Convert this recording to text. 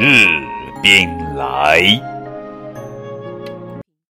日兵来。